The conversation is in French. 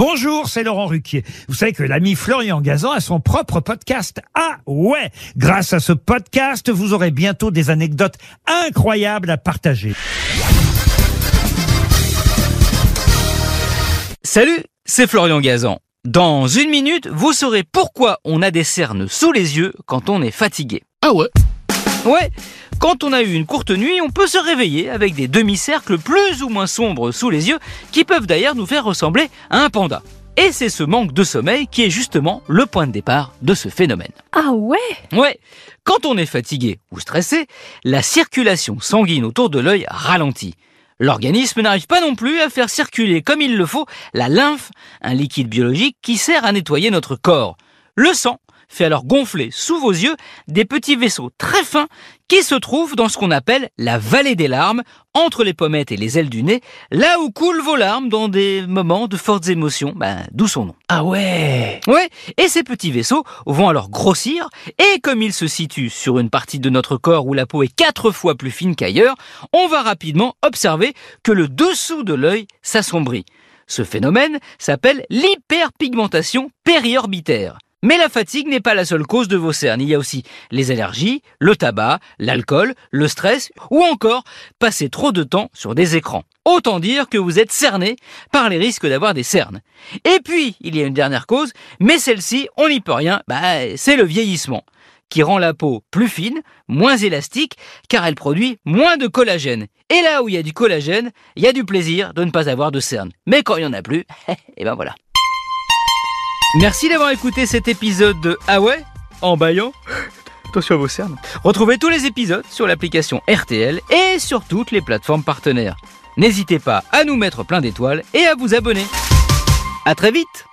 Bonjour, c'est Laurent Ruquier. Vous savez que l'ami Florian Gazan a son propre podcast. Ah ouais Grâce à ce podcast, vous aurez bientôt des anecdotes incroyables à partager. Salut, c'est Florian Gazan. Dans une minute, vous saurez pourquoi on a des cernes sous les yeux quand on est fatigué. Ah ouais Ouais, quand on a eu une courte nuit, on peut se réveiller avec des demi-cercles plus ou moins sombres sous les yeux qui peuvent d'ailleurs nous faire ressembler à un panda. Et c'est ce manque de sommeil qui est justement le point de départ de ce phénomène. Ah ouais? Ouais, quand on est fatigué ou stressé, la circulation sanguine autour de l'œil ralentit. L'organisme n'arrive pas non plus à faire circuler comme il le faut la lymphe, un liquide biologique qui sert à nettoyer notre corps. Le sang fait alors gonfler sous vos yeux des petits vaisseaux très fins qui se trouvent dans ce qu'on appelle la vallée des larmes, entre les pommettes et les ailes du nez, là où coulent vos larmes dans des moments de fortes émotions, ben, d'où son nom. Ah ouais Ouais, et ces petits vaisseaux vont alors grossir, et comme ils se situent sur une partie de notre corps où la peau est quatre fois plus fine qu'ailleurs, on va rapidement observer que le dessous de l'œil s'assombrit. Ce phénomène s'appelle l'hyperpigmentation périorbitaire. Mais la fatigue n'est pas la seule cause de vos cernes. Il y a aussi les allergies, le tabac, l'alcool, le stress ou encore passer trop de temps sur des écrans. Autant dire que vous êtes cerné par les risques d'avoir des cernes. Et puis, il y a une dernière cause, mais celle-ci, on n'y peut rien, bah, c'est le vieillissement qui rend la peau plus fine, moins élastique, car elle produit moins de collagène. Et là où il y a du collagène, il y a du plaisir de ne pas avoir de cernes. Mais quand il n'y en a plus, et ben voilà. Merci d'avoir écouté cet épisode de Ah ouais En baillant Attention à vos cernes. Retrouvez tous les épisodes sur l'application RTL et sur toutes les plateformes partenaires. N'hésitez pas à nous mettre plein d'étoiles et à vous abonner. À très vite